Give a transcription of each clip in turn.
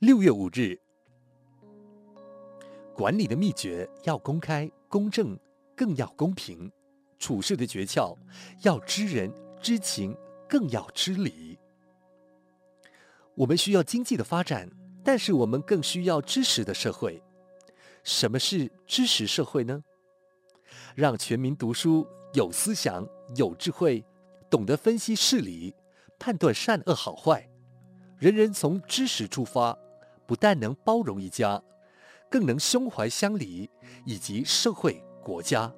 六月五日，管理的秘诀要公开、公正，更要公平；处事的诀窍要知人、知情，更要知理。我们需要经济的发展，但是我们更需要知识的社会。什么是知识社会呢？让全民读书，有思想，有智慧，懂得分析事理，判断善恶好坏。人人从知识出发，不但能包容一家，更能胸怀乡里以及社会国家。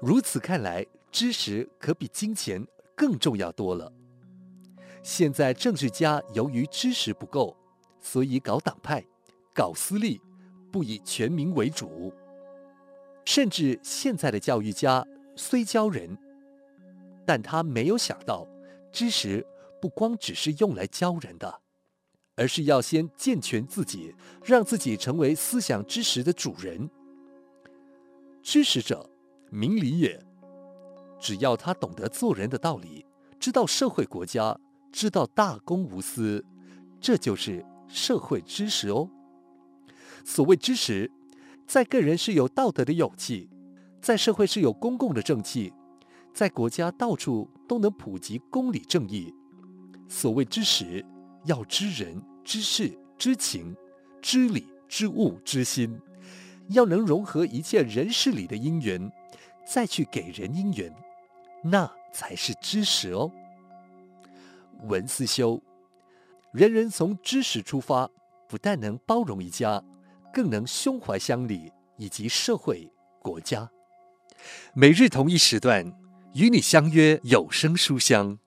如此看来，知识可比金钱更重要多了。现在政治家由于知识不够，所以搞党派，搞私利，不以全民为主。甚至现在的教育家虽教人，但他没有想到，知识不光只是用来教人的，而是要先健全自己，让自己成为思想知识的主人。知识者，明理也。只要他懂得做人的道理，知道社会国家，知道大公无私，这就是社会知识哦。所谓知识。在个人是有道德的勇气，在社会是有公共的正气，在国家到处都能普及公理正义。所谓知识，要知人、知事、知情、知理、知物、知心，要能融合一切人事里的因缘，再去给人因缘，那才是知识哦。文思修，人人从知识出发，不但能包容一家。更能胸怀乡里以及社会国家。每日同一时段与你相约有声书香。